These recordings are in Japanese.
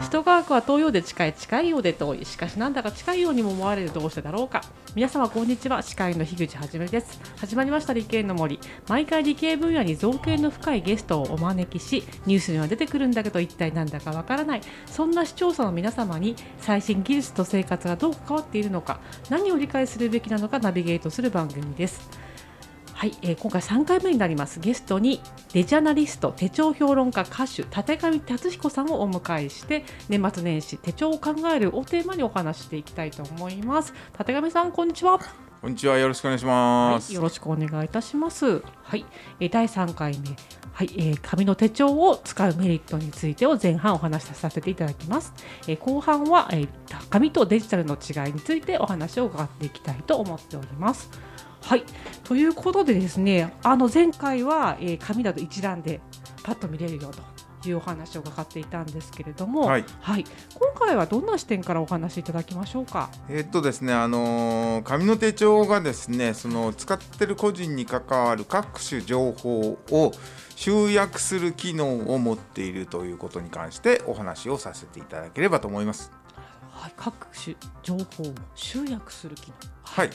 首都科学は東洋で近い近いようで遠いしかしなんだか近いようにも思われるどうしてだろうか皆様こんにちは。司会の樋口はじめです。始まりました理系の森。毎回理系分野に造形の深いゲストをお招きしニュースには出てくるんだけど一体なんだかわからない。そんな視聴者の皆様に最新技術と生活がどう関わっているのか何を理解するべきなのかナビゲートする番組です。はい、えー、今回3回目になります。ゲストにデジャナリスト手帳評論家歌手立上達彦さんをお迎えして年末年始手帳を考えるをテーマにお話していきたいと思います。立上さんこんにちは。こんにちは。よろしくお願いします、はい、よろしくお願いいたします。はい、えー、第3回目はい、えー、紙の手帳を使うメリットについてを前半お話しさせていただきます、えー、後半は、えー、紙とデジタルの違いについてお話を伺っていきたいと思っております。はいということでですねあの前回は、えー、紙だと一覧でパッと見れるよと。いうお話を伺っていたんですけれども、はい、はい、今回はどんな視点からお話しいただきましょうか？えっとですね、あのー、紙の手帳がですね、その使ってる個人に関わる各種情報を集約する機能を持っているということに関してお話をさせていただければと思います。はい、各種情報を集約する機能。はい。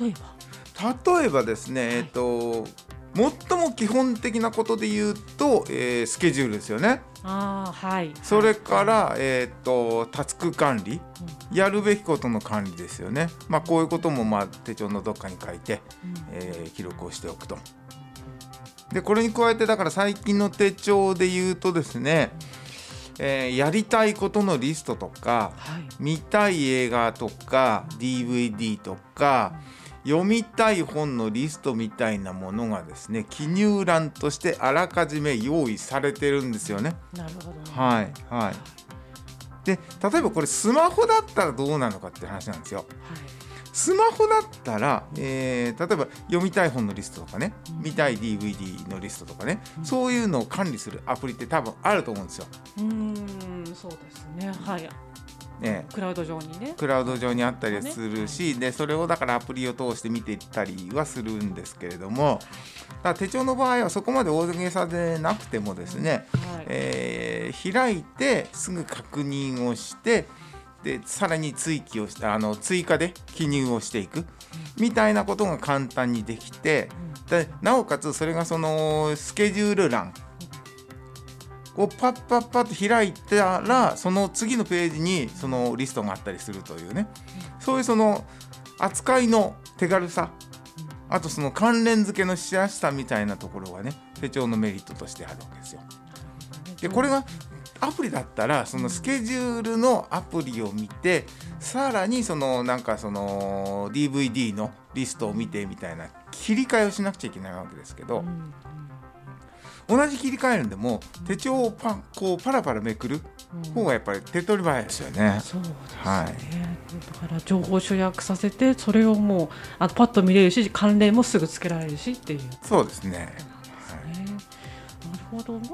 例えば？例えばですね、はい、えっと最も基本的なことで言うと、えー、スケジュールですよね。あはい、それから、はい、えーと、タスク管理、うん、やるべきことの管理ですよね。まあ、こういうことも、まあ、手帳のどっかに書いて、うん、えー、記録をしておくと。でこれに加えてだから最近の手帳で言うとですね、えー、やりたいことのリストとか、はい、見たい映画とか DVD とか、読みたい本のリストみたいなものがですね記入欄としてあらかじめ用意されてるんですよね。なるほど、ね、はいはい。で例えばこれスマホだったらどうなのかって話なんですよ。はいスマホだったら、えー、例えば読みたい本のリストとかね、うん、見たい DVD のリストとかね、うん、そういうのを管理するアプリって多分あると思うんですよ。うんそうですねはいね、クラウド上にね。クラウド上にあったりするし、ね、でそれをだからアプリを通して見ていったりはするんですけれどもだ手帳の場合はそこまで大げさでなくてもですね、はい、えー、開いてすぐ確認をしてでさらに追記をしてあの追加で記入をしていくみたいなことが簡単にできてでなおかつそれがそのスケジュール欄をパッパッパッと開いたらその次のページにそのリストがあったりするというね。そういうその扱いの手軽さ。あとその関連付けのしやすさみたいなところがね手帳のメリットとしてあるわけですよ。でこれがアプリだったらそのスケジュールのアプリを見てさらにそのなんかその DVD のリストを見てみたいな切り替えをしなくちゃいけないわけですけど。同じ切り替えるんでも手帳をパこうパラパラめくる方がやっぱり手っ取り早いですよね。そうですね、はい、だから情報集約させてそれをもうあパッと見れるし関連もすぐつけられるしっていう。そうですね。ほど、まあ、で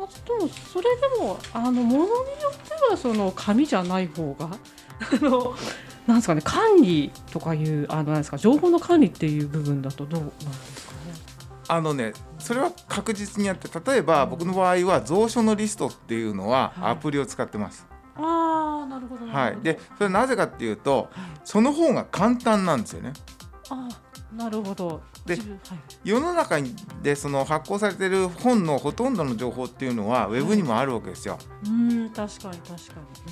もそれでもあのものによってはその紙じゃない方が あのなんですかね管理とかいうあのなんですか情報の管理っていう部分だとどうなんですか？ね。あのねそれは確実にあって例えば僕の場合は蔵書のリストっていうのはアプリを使ってます。はい、ああなるほど。はい、でそれはなぜかっていうと、はい、その方が簡単なんですよね。あなるほど。で、はい、世の中でその発行されてる本のほとんどの情報っていうのはウェブにもあるわけですよ。うん確かに確か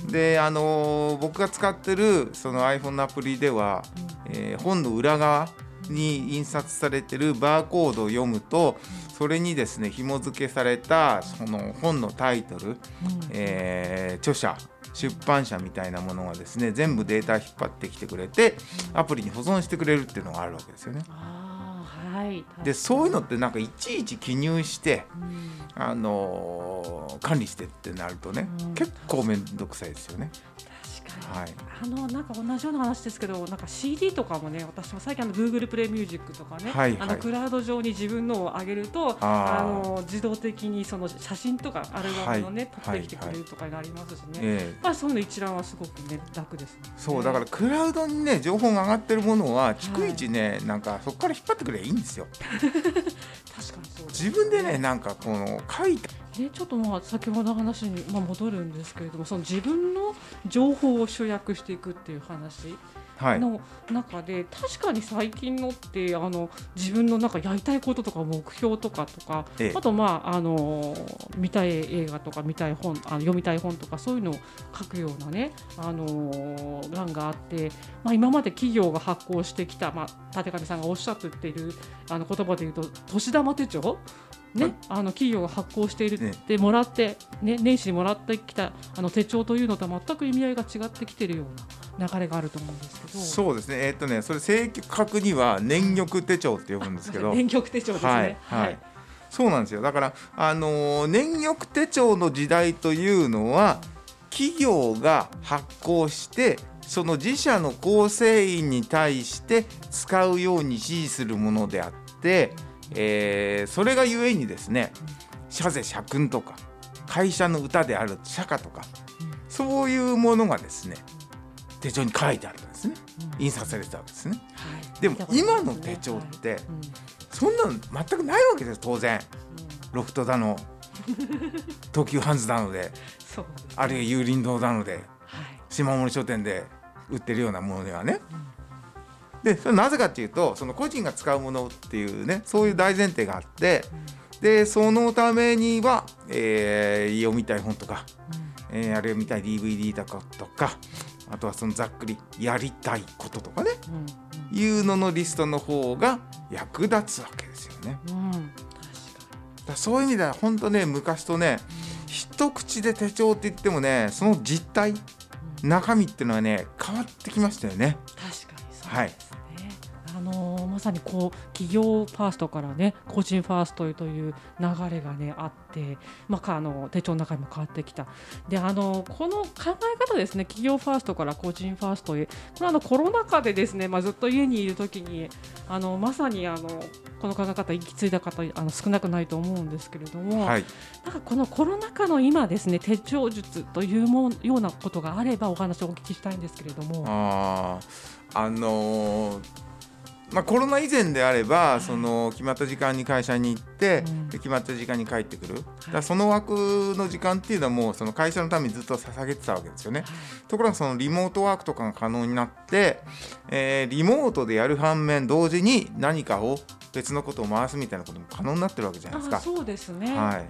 に。であの僕が使ってるその iPhone のアプリでは、うん、えー、本の裏側に印刷されてるバーコードを読むとそれにですね紐付けされたその本のタイトル、うん、えー、著者出版社みたいなものがですね全部データ引っ張ってきてくれてアプリに保存してくれるっていうのがあるわけですよね。はい、でそういうのってなんかいちいち記入して、うん、あのー、管理してってなるとね、うん、結構面倒くさいですよね。はい、あのなんか同じような話ですけどなんか CD とかもね私も最近あの Google プレイミュージックとかね、はいはい、あのクラウド上に自分のを上げるとあの自動的にその写真とかアルバムのね、はい、撮ってきてくれるとかになりますしね、はいはい、まあ、そういうの一覧はすごくね楽ですね。そうだからクラウドにね情報が上がってるものは逐一ね、なんかそこから引っ張ってくればいいんですよ 自分でねなんかこの書いてね、ちょっとまあ先ほどの話にまあ戻るんですけれどもその自分の情報を集約していくっていう話の中で、はい、確かに最近のってあの自分のなんかやりたいこととか目標とかとか、ええ、あとまああの見たい映画とか見たい本あの読みたい本とかそういうのを書くようなねあの欄があって、まあ、今まで企業が発行してきた、まあ、立上さんがおっしゃっているあの言葉で言うと年玉手帳ね、あの企業が発行しているってもらって、ね、年始にもらってきたあの手帳というのとは全く意味合いが違ってきているような流れがあると思うんですけど。そうですね。えー、っとねそれ正確には年玉手帳って呼ぶんですけど。年玉手帳ですね、はい、はい、そうなんですよ。だから、あのー、年玉手帳の時代というのは企業が発行してその自社の構成員に対して使うように指示するものであってえー、それがゆえにですね社税社訓とか会社の歌である社歌とか、そういうものがですね手帳に書いてあるんですね、印刷されてたわけですね、はい、でも今の手帳って、そんなの全くないわけです当然、ロフトだの 東急ハンズなので、ね、あるいは有林堂なので、はい、島森書店で売ってるようなものではね、でそれなぜかっていうとその個人が使うものっていうねそういう大前提があって、でそのためには、えー、読みたい本とか、うん、えー、あるいは見たい DVD とかとかあとはそのざっくりやりたいこととかね、うん、いうののリストの方が役立つわけですよね。うん、だそういう意味では本当ね昔とね、うん、一口で手帳って言ってもねその実態中身っていうのはね変わってきましたよね。確かにはいあのまさにこう企業ファーストからね個人ファーストという流れがねあって、まあ、あの手帳の中にも変わってきた。であのこの考え方ですね企業ファーストから個人ファーストへ。これあのコロナ禍でですね、まあ、ずっと家にいる時にあのまさにあのこの考え方行き継いだ方あの少なくないと思うんですけれども、はい、なんかこのコロナ禍の今ですね手帳術というもようなことがあればお話をお聞きしたいんですけれども。ああのーまあ、コロナ以前であれば、その決まった時間に会社に行って、で決まった時間に帰ってくる、だその枠の時間っていうのはもうその会社のためにずっと捧げてたわけですよね。ところがそのリモートワークとかが可能になって、えー、リモートでやる反面同時に何かを別のことを回すみたいなことも可能になってるわけじゃないですか。そうですね、はい、はい、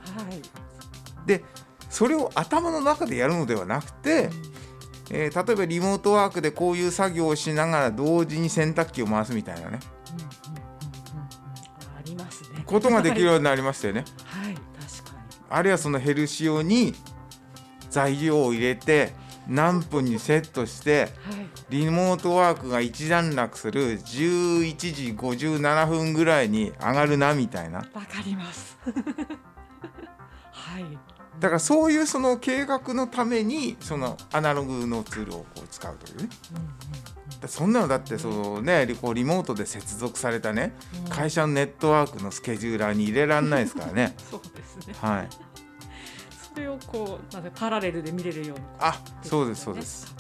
でそれを頭の中でやるのではなくて、うんえー、例えばリモートワークでこういう作業をしながら同時に洗濯機を回すみたいなね、ありますね。ことができるようになりましたよね。はい確かに。あるいはそのヘルシオに材料を入れて何分にセットして、はい、リモートワークが一段落する11時57分ぐらいに上がるなみたいな。わかります。はいだからそういうその計画のためにそのアナログのツールをこう使うというね。そんなのだってそのねこうリモートで接続されたね、会社のネットワークのスケジューラーに入れられないですからね。そうですね。はい。それをこうなんかパラレルで見れるように、あ、そうですそうです。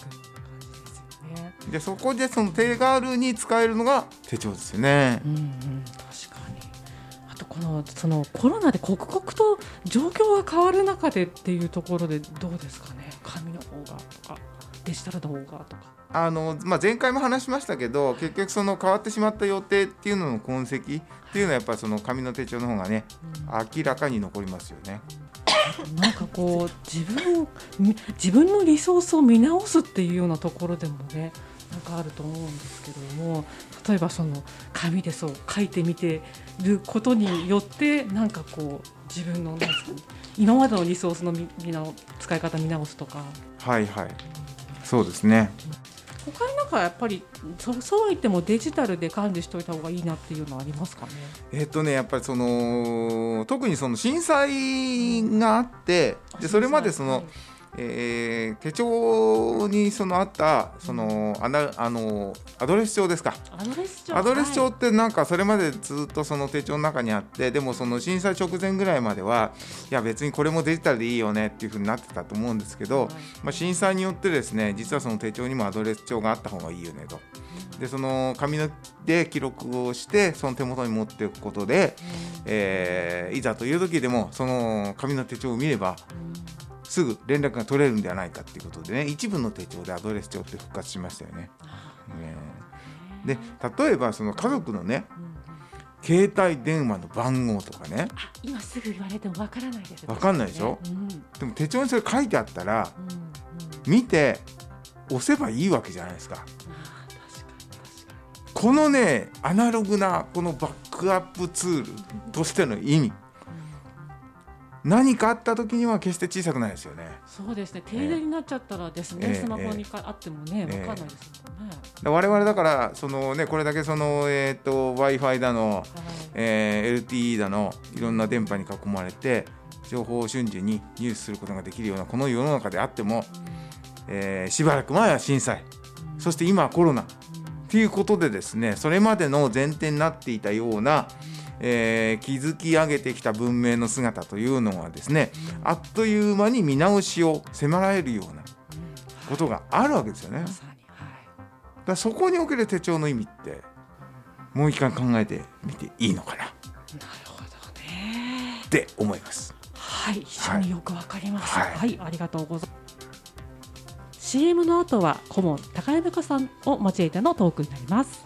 でそこでその手軽に使えるのが手帳ですよね。うんうん、このそのコロナで刻々と状況が変わる中でっていうところでどうですかね紙の方がとかデジタルの方がとか。あのまあ、前回も話しましたけど結局その変わってしまった予定っていうのの痕跡っていうのはやっぱその紙の手帳の方がね、明らかに残りますよね。なんかこう自分自分のリソースを見直すっていうようなところでもねなんかあると思うんですけども例えばその紙でそう書いてみてることによってなんかこう自分のなんか、ね、今までのリソースのみみな使い方見直すとか。はいはい、そうですね。他になんかやっぱりそそうは言ってもデジタルで管理しておいた方がいいなっていうのはありますかね？えっとねやっぱりその特にその震災があってでそれまでその、はいえー、手帳にそのあったそのあなあのアドレス帳ですか。アドレス帳。アドレス帳ってなんかそれまでずっとその手帳の中にあってでもその震災直前ぐらいまではいや別にこれもデジタルでいいよねっていう風になってたと思うんですけど、まあ、震災によってですね実はその手帳にもアドレス帳があった方がいいよねと。でその紙ので記録をしてその手元に持っていくことで、えー、いざという時でもその紙の手帳を見ればすぐ連絡が取れるんではないかっていうことでね一部の手帳でアドレス帳って復活しましたよね。ねで例えばその家族のね、携帯電話の番号とかね。今すぐ言われてもわからないですわかんないでしょ、うん、でも手帳にそれ書いてあったら、うんうん、見て押せばいいわけじゃないですか。このねアナログなこのバックアップツールとしての意味何かあった時には決して小さくないですよね。そうですね。停電になっちゃったらですね、えー、スマホにかあってもね、わ、え。ー、かんないですもんね。我々だからそのねこれだけそのえっ、ー、と Wi-Fi だの、はい、えー、LTE だのいろんな電波に囲まれて情報を瞬時に入手することができるようなこの世の中であっても、うん、えー、しばらく前は震災、うん、そして今はコロナ、うん、っていうことでですねそれまでの前提になっていたような、うんえー、築き上げてきた文明の姿というのはですねあっという間に見直しを迫られるようなことがあるわけですよね。だそこにおける手帳の意味ってもう一回考えてみていいのかな。なるほどね。って思います。はい、非常によくわかります。はい、はい、ありがとうございます。CM の後は顧問高山香さんを交えてのトークになります。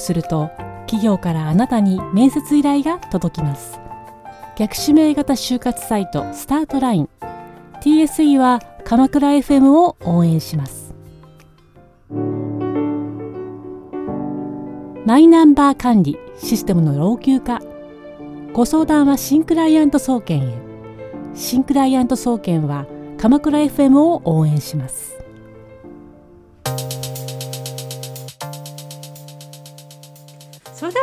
すると企業からあなたに面接依頼が届きます。逆指名型就活サイトスタートライン。TSE は鎌倉 FM を応援します。マイナンバー管理システムの老朽化。ご相談は新クライアント総研へ。新クライアント総研は鎌倉 FM を応援します。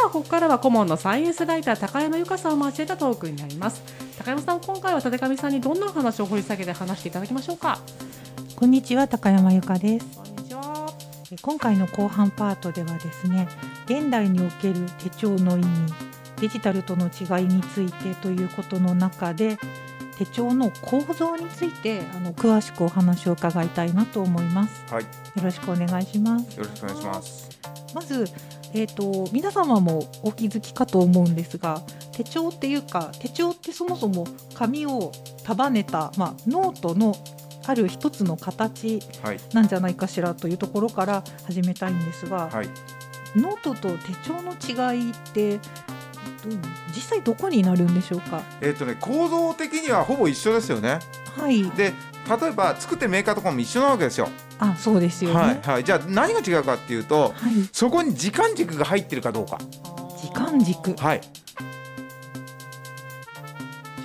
それではここからは顧問のサイエンスライター高山由香さんを交えたトークになります高山さん今回は立上さんにどんな話を掘り下げて話していただきましょうか？こんにちは高山由香ですこんにちは今回の後半パートではですね現代における手帳の意味デジタルとの違いについてということの中で手帳の構造についてあの詳しくお話を伺いたいなと思います。はい。よろしくお願いします。よろしくお願いします。まずえーと、皆様もお気づきかと思うんですが手帳っていうか手帳ってそもそも紙を束ねた、まあ、ノートのある一つの形なんじゃないかしらというところから始めたいんですが、はい、ノートと手帳の違いって実際どこになるんでしょうか？えっ、ー、とね構造的にはほぼ一緒ですよね。はい。で例えば作ってるメーカーとかも一緒なわけですよ。あそうですよね、はいはい、じゃあ何が違うかっていうと、はい、そこに時間軸が入ってるかどうか。時間軸。はい。時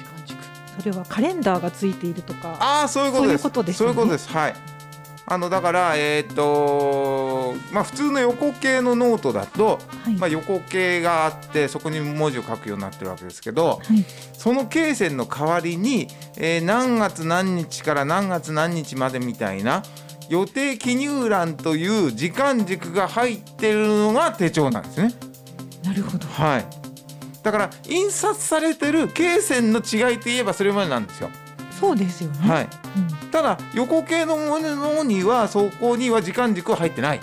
間軸。それはカレンダーがついているとか。ああそういうことです。そういうことです、ね、そういうことです。はいあのだからえっ、ー、とまあ普通の横罫のノートだと、はい、まあ横罫があってそこに文字を書くようになってるわけですけど、はい、その経線の代わりに、えー、何月何日から何月何日までみたいな予定記入欄という時間軸が入ってるのが手帳なんですね。なるほど。はい。だから印刷されてる経線の違いといえばそれまでなんですよ。そうですよね。はい。うん、ただ横系のものにはそこには時間軸は入ってない。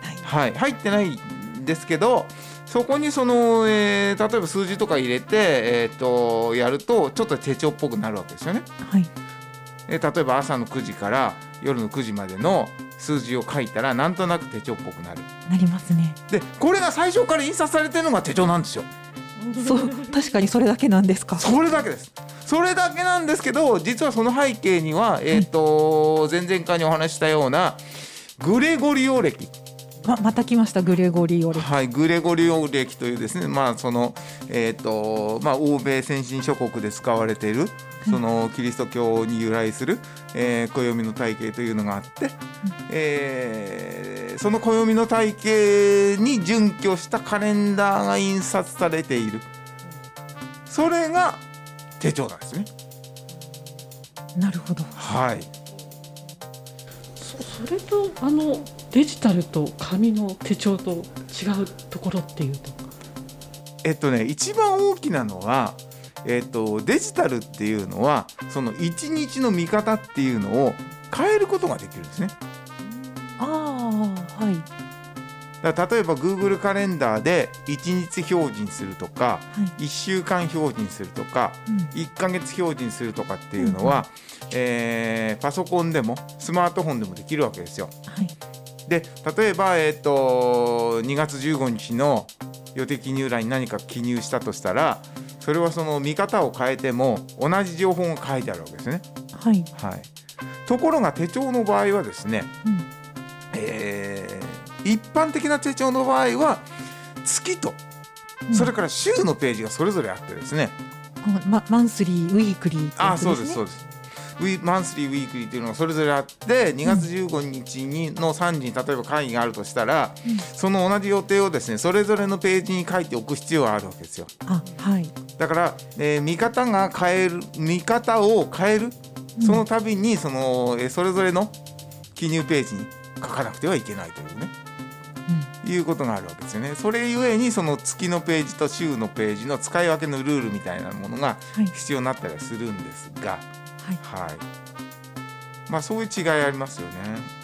はい。はい、入ってないんですけど。そこにその、えー、例えば数字とか入れて、えーと、とやるとちょっと手帳っぽくなるわけですよね。はい、えー、例えば朝の9時から夜の9時までの数字を書いたらなんとなく手帳っぽくなるなりますねでこれが最初から印刷されてるのが手帳なんですよ そう確かにそれだけなんですか。それだけです。それだけなんですけど実はその背景には、えーと前々回にお話ししたようなグレゴリオ歴ままた来ましたグレゴリオ歴はい、グレゴリオ歴というですね、まあそのえっ、とまあ欧米先進諸国で使われているそのキリスト教に由来する、えー、暦の体系というのがあって、えーその暦の体系に準拠したカレンダーが印刷されている。それが手帳なんですね。なるほどはい。そそれとあのデジタルと紙の手帳と違うところっていうとえっとね一番大きなのは、えっと、デジタルっていうのはその一日の見方っていうのを変えることができるんですね。ああはい。だ例えば Google カレンダーで1日表示にするとかはい。1週間表示にするとかうん。1ヶ月表示にするとかっていうのは、えーパソコンでもスマートフォンでもできるわけですよ。はいで例えば、えっと2月15日の予定記入欄に何か記入したとしたらそれはその見方を変えても同じ情報が書いてあるわけですね。はい。はい、ところが手帳の場合はですね、うん。えー一般的な手帳の場合は月とうん。それから週のページがそれぞれあってですね、あまマンスリーウィークリーってやつあそうですねそうですウィマンスリーウィークリーっていうのがそれぞれあって2月15日にの3時に例えば会議があるとしたら、うん。その同じ予定をですねそれぞれのページに書いておく必要があるわけですよ。あはい。だから、えー見方が変える見方を変えるその度にその、えーそれぞれの記入ページに書かなくてはいけないというね。いうことがあるわけですよね。それゆえにその月のページと週のページの使い分けのルールみたいなものがはい。必要になったりはするんですが、はいはい。まあそういう違いありますよね。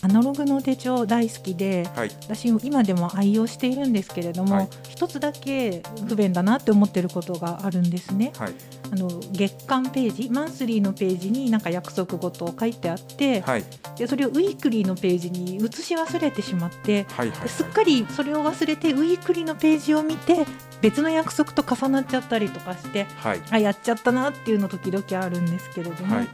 アナログの手帳大好きではい。私今でも愛用しているんですけれども、はい一つだけ不便だなって思ってることがあるんですね。はい。あの月間ページマンスリーのページになんか約束事を書いてあって、はい。でそれをウィークリーのページに移し忘れてしまってはい。はい。すっかりそれを忘れてウィークリーのページを見て別の約束と重なっちゃったりとかしてはい。あやっちゃったなっていうの時々あるんですけれども、はい。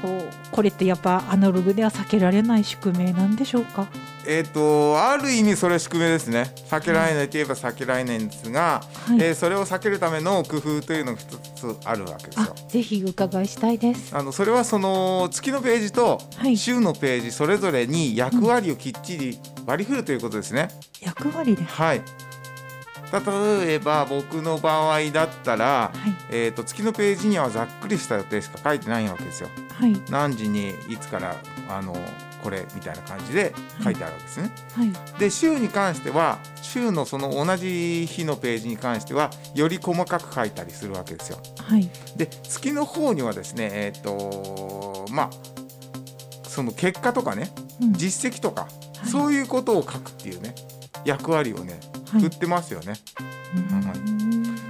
こうこれってやっぱアナログでは避けられない宿命なんでしょうか？えっ、とある意味それ宿命ですね。避けられないといえば避けられないんですが、はいえーそれを避けるための工夫というのが一つあるわけですあよ。ぜひお伺いしたいです。あのそれはその月のページとはい週のページそれぞれに役割をきっちり割り振るということですね。役割で、はい。例えば僕の場合だったら、はい。えー、と月のページにはざっくりした予定しか書いてないわけですよ。はい。何時にいつからあのこれみたいな感じで書いてあるわけですね。はい。で週に関しては週のその同じ日のページに関してはより細かく書いたりするわけですよ。はい。で月の方にはですねえっ、とまあその結果とかねうん。実績とか、はい。そういうことを書くっていうね役割をねはい。振ってますよね。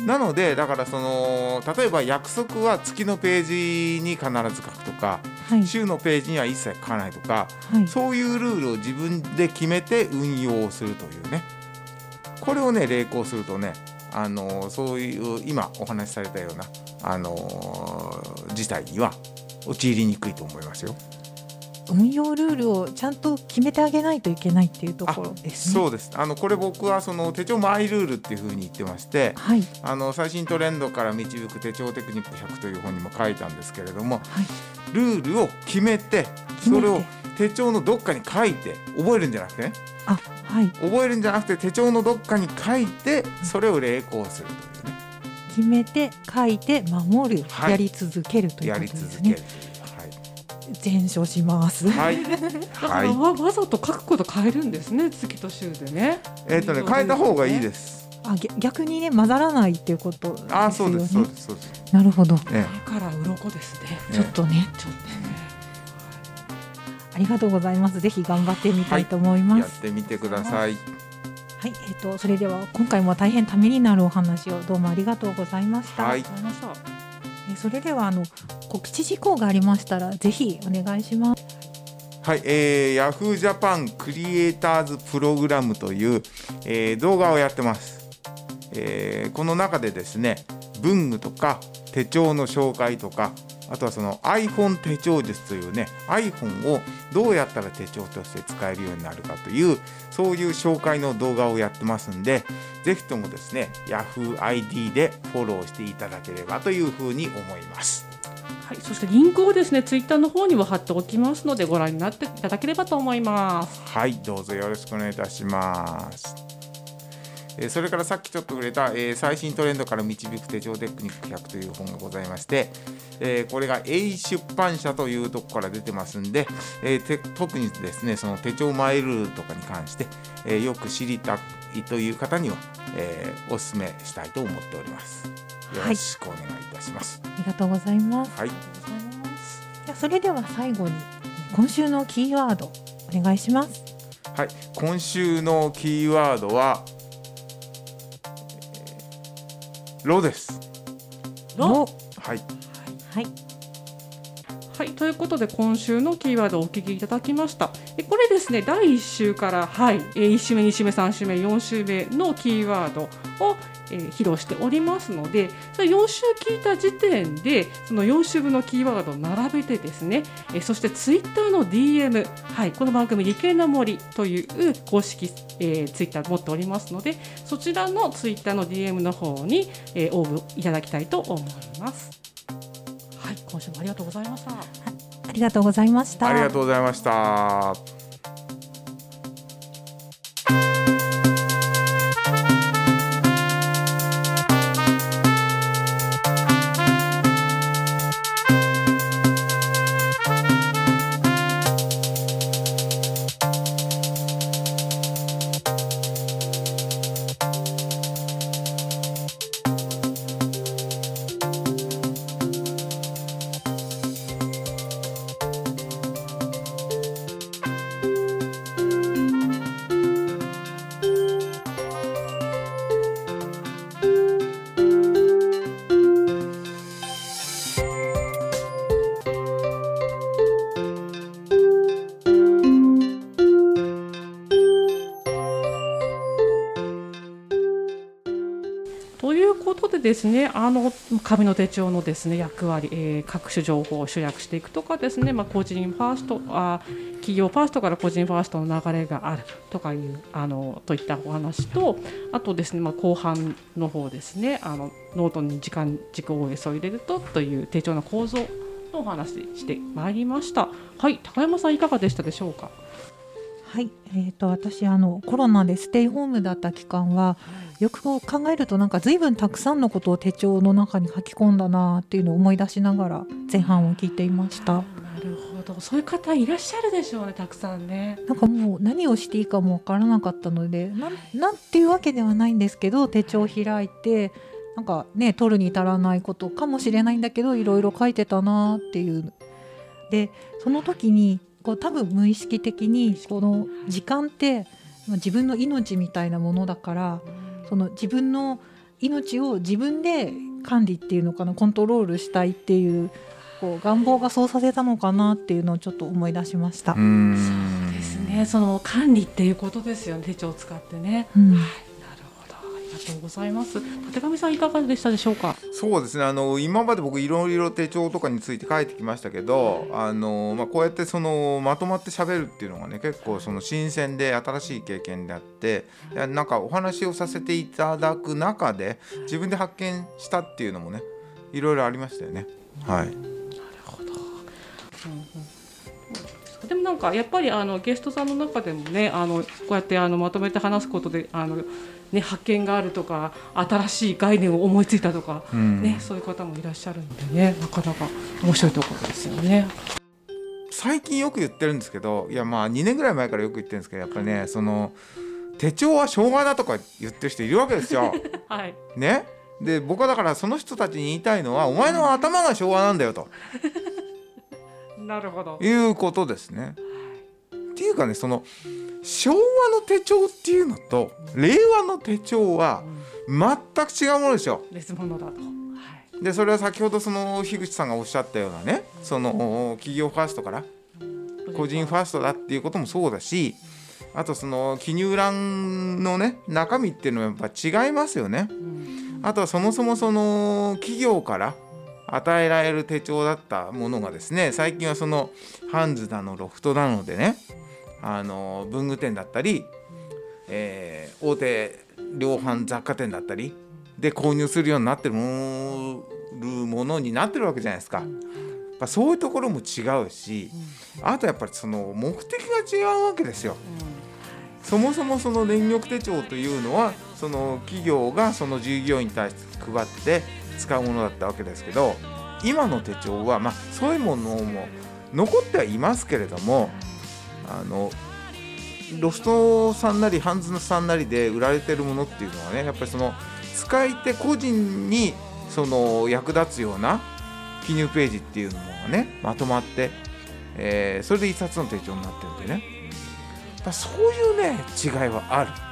うん。なのでだからその例えば約束は月のページに必ず書くとかはい。週のページには一切書かないとかはい。そういうルールを自分で決めて運用するというね。これをね励行するとねあのそういう今お話しされたようなあの事態には陥りにくいと思いますよ。運用ルールをちゃんと決めてあげないといけないっていうところですね。そうです。あのこれ僕はその手帳マイルールっていうふうに言ってましてはい。あの最新トレンドから導く手帳テクニック100という本にも書いたんですけれどもはい。ルールを決めてそれを手帳のどっかに書いて覚えるんじゃなくてね。あはい。覚えるんじゃなくて手帳のどっかに書いてそれを励行するというね。決めて書いて守る、はい。やり続けるというやりことですね。続ける。全書します。はい、はいだからはいわわざと書くこと変えるんですね月と週でね。えっ、とね変えた方がいいですあぎ逆にね混ざらないっていうことですよね。あそうですそうですそうですなるほど。えだから鱗ですね。えちょっとね、ちょっとね。ありがとうございます。ぜひ頑張ってみたいと思いえやっます。てみてくださいはい、えっ、とそれでは今回も大変ためになるお話をどうもありがとうございました。はいわかりました。それではあの告知事項がありましたらぜひお願いします。はい、えー、Yahoo Japan クリエイターズプログラムという、えー、動画をやってます、えー、この中でですね文具とか手帳の紹介とかあとはその iPhone 手帳術というね iPhone をどうやったら手帳として使えるようになるかというそういう紹介の動画をやってますんでぜひともですね YahooID でフォローしていただければというふうに思います。はい、そしてリンクをですねツイッターの方にも貼っておきますのでご覧になっていただければと思います。はいどうぞよろしくお願いいたします。えそれからさっきちょっと触れた、え最新トレンドから導く手帳テクニック100という本がございまして、えこれが A 出版社というとこから出てますんで、え特にですねその手帳マイルールとかに関して、えよく知りたいという方には、えお勧めしたいと思っております。よろしくお願いいたします。はい、ありがとうございます。はい。それでは最後に今週のキーワードお願いします。はい、今週のキーワードはロです。ロ。はい。はい。はい、ということで今週のキーワードをお聞きいただきました。えこれですね第1週からはい、1週目2週目3週目4週目のキーワードを、えー、披露しておりますのでそれ4週聞いた時点でその4週分のキーワードを並べてですね、え、そしてツイッターの DM、はい、この番組「理系の森」という公式、えー、ツイッター持っておりますのでそちらのツイッターの DM の方に、えー、応募いただきたいと思います。はい、今週もありがとうございました。ありがとうございました。ありがとうございました。ですねあの紙の手帳のですね役割、えー、各種情報を集約していくとかですね、まあ、個人ファーストあ企業ファーストから個人ファーストの流れがあるとかいうあのといったお話とあとですね、まあ、後半の方ですねあのノートに時間軸 OS を入れるとという手帳の構造のお話してまいりました。はい高山さんいかがでしたでしょうか？はい、えーと、私あのコロナでステイホームだった期間は、よく考えるとなんか随分たくさんのことを手帳の中に書き込んだなっていうのを思い出しながら前半を聞いていました。なるほどそういう方いらっしゃるでしょうねたくさんね。なんかもう何をしていいかもわからなかったのでなんなんていうわけではないんですけど手帳を開いてなんかね取るに足らないことかもしれないんだけどいろいろ書いてたなっていうでその時にこう多分無意識的にこの時間って自分の命みたいなものだからその自分の命を自分で管理っていうのかなコントロールしたいっていうこう願望がそうさせたのかなっていうのをちょっと思い出しました。そうですね。その管理っていうことですよね。手帳を使ってね。うん、はいりがとうございます。立上さんいかがでしたでしょうか？そうですね。あの今まで僕いろいろ手帳とかについて書いてきましたけど、あのまあこうやってそのまとまって喋るっていうのがね結構その新鮮で新しい経験であって、なんかお話をさせていただく中で自分で発見したっていうのもねいろいろありましたよね。はい。なるほど。うんでもなんかやっぱりあのゲストさんの中でもねあのこうやってあのまとめて話すことであのね、発見があるとか新しい概念を思いついたとか、うん、ね、そういう方もいらっしゃるのでねなかなか面白いところですよね。最近よく言ってるんですけどいやまあ2年ぐらい前からよく言ってるんですけどやっぱりねその手帳は昭和だとか言ってる人いるわけですよ。はい、ね？で僕はだからその人たちに言いたいのはお前の頭が昭和なんだよと。なるほど。いうことですね。っていうかねその昭和の手帳っていうのと令和の手帳は全く違うものですよ。別物だと。でそれは先ほどその樋口さんがおっしゃったようなねその企業ファーストから個人ファーストだっていうこともそうだしあとその記入欄のね中身っていうのはやっぱ違いますよね。あとはそもそもその企業から与えられる手帳だったものがですね最近はそのハンズだのロフトなのでねあの文具店だったり、えー、大手量販雑貨店だったりで購入するようになってるものになってるわけじゃないですか。まあ、そういうところも違うし、あとやっぱりその目的が違うわけですよ。そもそもその電力手帳というのはその企業がその従業員に対して配って使うものだったわけですけど今の手帳はまあそういうものも残ってはいますけれどもあのロフトさんなりハンズさんなりで売られてるものっていうのはねやっぱりその使い手個人にその役立つような記入ページっていうのがねまとまって、えー、それで一冊の手帳になってるんでねそういうね違いはある。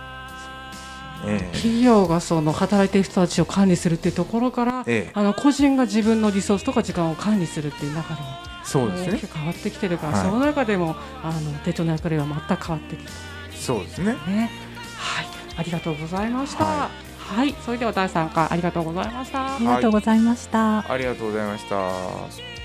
ええ、企業がその働いている人たちを管理するっていうところから、ええ、あの個人が自分のリソースとか時間を管理するっていう中でもそうですね。変わってきてるから、はい、その中でもあの手帳の役割は全く変わってきてそうですね。ね。はい。ありがとうございました、はい、はい、それでは第3回ありがとうございました。ありがとうございました、ありがとうございました